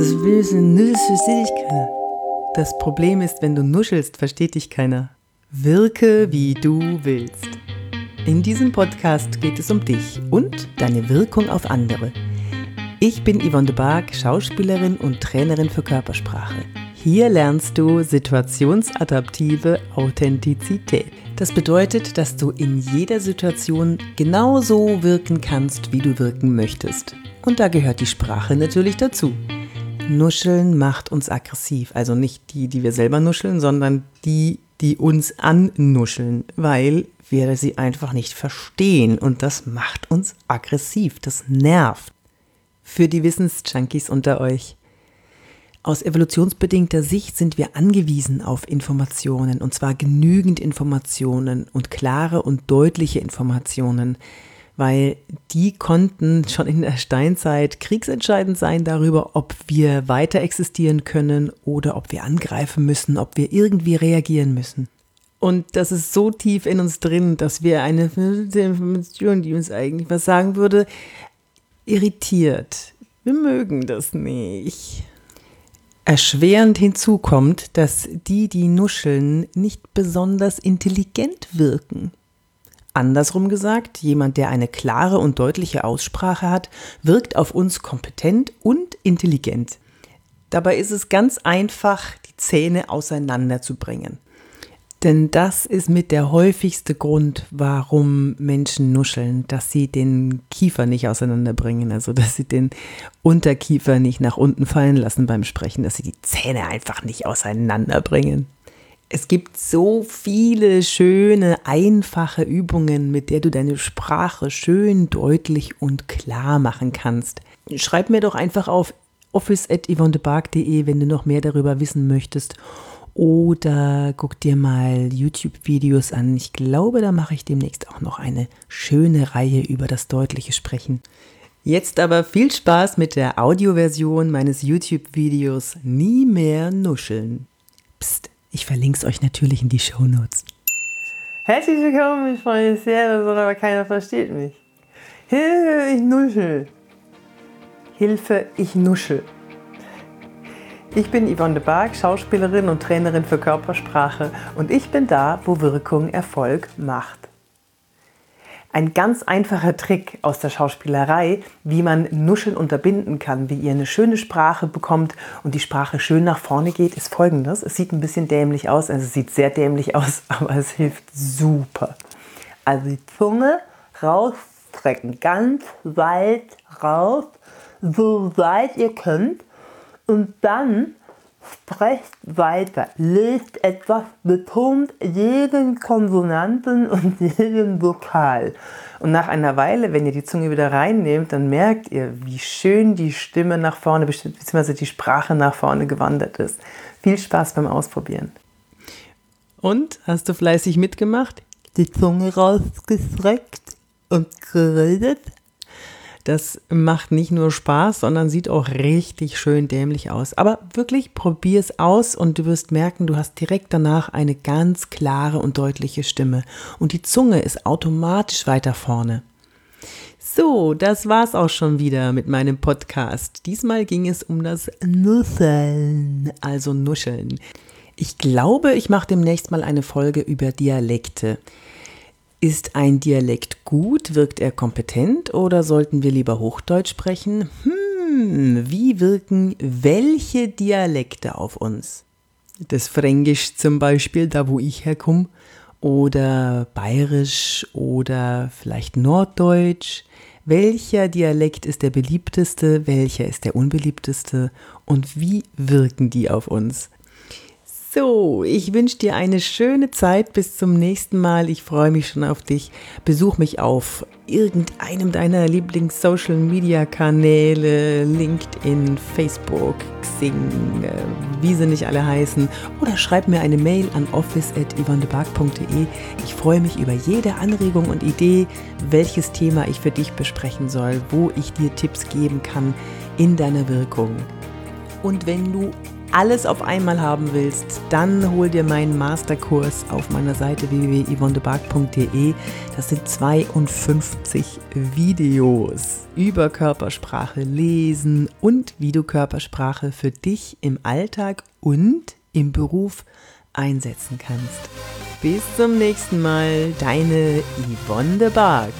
Das Böse nuschelst, versteht dich keiner. Das Problem ist, wenn du nuschelst, versteht dich keiner. Wirke, wie du willst. In diesem Podcast geht es um dich und deine Wirkung auf andere. Ich bin Yvonne de Barg, Schauspielerin und Trainerin für Körpersprache. Hier lernst du situationsadaptive Authentizität. Das bedeutet, dass du in jeder Situation genauso wirken kannst, wie du wirken möchtest. Und da gehört die Sprache natürlich dazu. Nuscheln macht uns aggressiv. Also nicht die, die wir selber nuscheln, sondern die, die uns annuscheln, weil wir sie einfach nicht verstehen. Und das macht uns aggressiv. Das nervt. Für die Wissensjunkies unter euch. Aus evolutionsbedingter Sicht sind wir angewiesen auf Informationen, und zwar genügend Informationen und klare und deutliche Informationen, weil die konnten schon in der Steinzeit kriegsentscheidend sein darüber, ob wir weiter existieren können oder ob wir angreifen müssen, ob wir irgendwie reagieren müssen. Und das ist so tief in uns drin, dass wir eine Information, die uns eigentlich was sagen würde, irritiert. Wir mögen das nicht. Erschwerend hinzu kommt, dass die, die nuscheln, nicht besonders intelligent wirken. Andersrum gesagt, jemand, der eine klare und deutliche Aussprache hat, wirkt auf uns kompetent und intelligent. Dabei ist es ganz einfach, die Zähne auseinanderzubringen. Denn das ist mit der häufigste Grund, warum Menschen nuscheln, dass sie den Kiefer nicht auseinanderbringen, also dass sie den Unterkiefer nicht nach unten fallen lassen beim Sprechen, dass sie die Zähne einfach nicht auseinanderbringen. Es gibt so viele schöne, einfache Übungen, mit der du deine Sprache schön, deutlich und klar machen kannst. Schreib mir doch einfach auf office.yvonnebark.de, wenn du noch mehr darüber wissen möchtest. Oder guck dir mal YouTube-Videos an. Ich glaube, da mache ich demnächst auch noch eine schöne Reihe über das deutliche Sprechen. Jetzt aber viel Spaß mit der Audioversion meines YouTube-Videos Nie mehr nuscheln. Psst, ich verlinke es euch natürlich in die Show Notes. Herzlich willkommen, ich freue mich sehr, aber keiner versteht mich. Hilfe, ich nuschel. Hilfe, ich nuschel. Ich bin Yvonne de Barg, Schauspielerin und Trainerin für Körpersprache und ich bin da, wo Wirkung Erfolg macht. Ein ganz einfacher Trick aus der Schauspielerei, wie man Nuscheln unterbinden kann, wie ihr eine schöne Sprache bekommt und die Sprache schön nach vorne geht, ist folgendes. Es sieht ein bisschen dämlich aus, also es sieht sehr dämlich aus, aber es hilft super. Also die Zunge rausstrecken, ganz weit raus, so weit ihr könnt und dann sprecht weiter, lest etwas, betont jeden Konsonanten und jeden Vokal. Und nach einer Weile, wenn ihr die Zunge wieder reinnehmt, dann merkt ihr, wie schön die Stimme nach vorne, bzw. die Sprache nach vorne gewandert ist. Viel Spaß beim Ausprobieren. Und, hast du fleißig mitgemacht? Die Zunge rausgestreckt und geredet? Das macht nicht nur Spaß, sondern sieht auch richtig schön dämlich aus. Aber wirklich, probier es aus und du wirst merken, du hast direkt danach eine ganz klare und deutliche Stimme. Und die Zunge ist automatisch weiter vorne. So, das war's auch schon wieder mit meinem Podcast. Diesmal ging es um das Nusseln, also Nuscheln. Ich glaube, ich mache demnächst mal eine Folge über Dialekte. Ist ein Dialekt gut? Wirkt er kompetent? Oder sollten wir lieber Hochdeutsch sprechen? Hm, wie wirken welche Dialekte auf uns? Das Fränkisch zum Beispiel, da wo ich herkomme, oder Bayerisch oder vielleicht Norddeutsch. Welcher Dialekt ist der beliebteste? Welcher ist der unbeliebteste? Und wie wirken die auf uns? So, ich wünsche dir eine schöne Zeit. Bis zum nächsten Mal. Ich freue mich schon auf dich. Besuch mich auf irgendeinem deiner Lieblings-Social-Media-Kanäle, LinkedIn, Facebook, Xing, äh, wie sie nicht alle heißen. Oder schreib mir eine Mail an office.yvonnebark.de. Ich freue mich über jede Anregung und Idee, welches Thema ich für dich besprechen soll, wo ich dir Tipps geben kann in deiner Wirkung. Und wenn du alles auf einmal haben willst, dann hol dir meinen Masterkurs auf meiner Seite www.yvonnebark.de. Das sind 52 Videos über Körpersprache, Lesen und wie du Körpersprache für dich im Alltag und im Beruf einsetzen kannst. Bis zum nächsten Mal, deine Yvonne de Barg.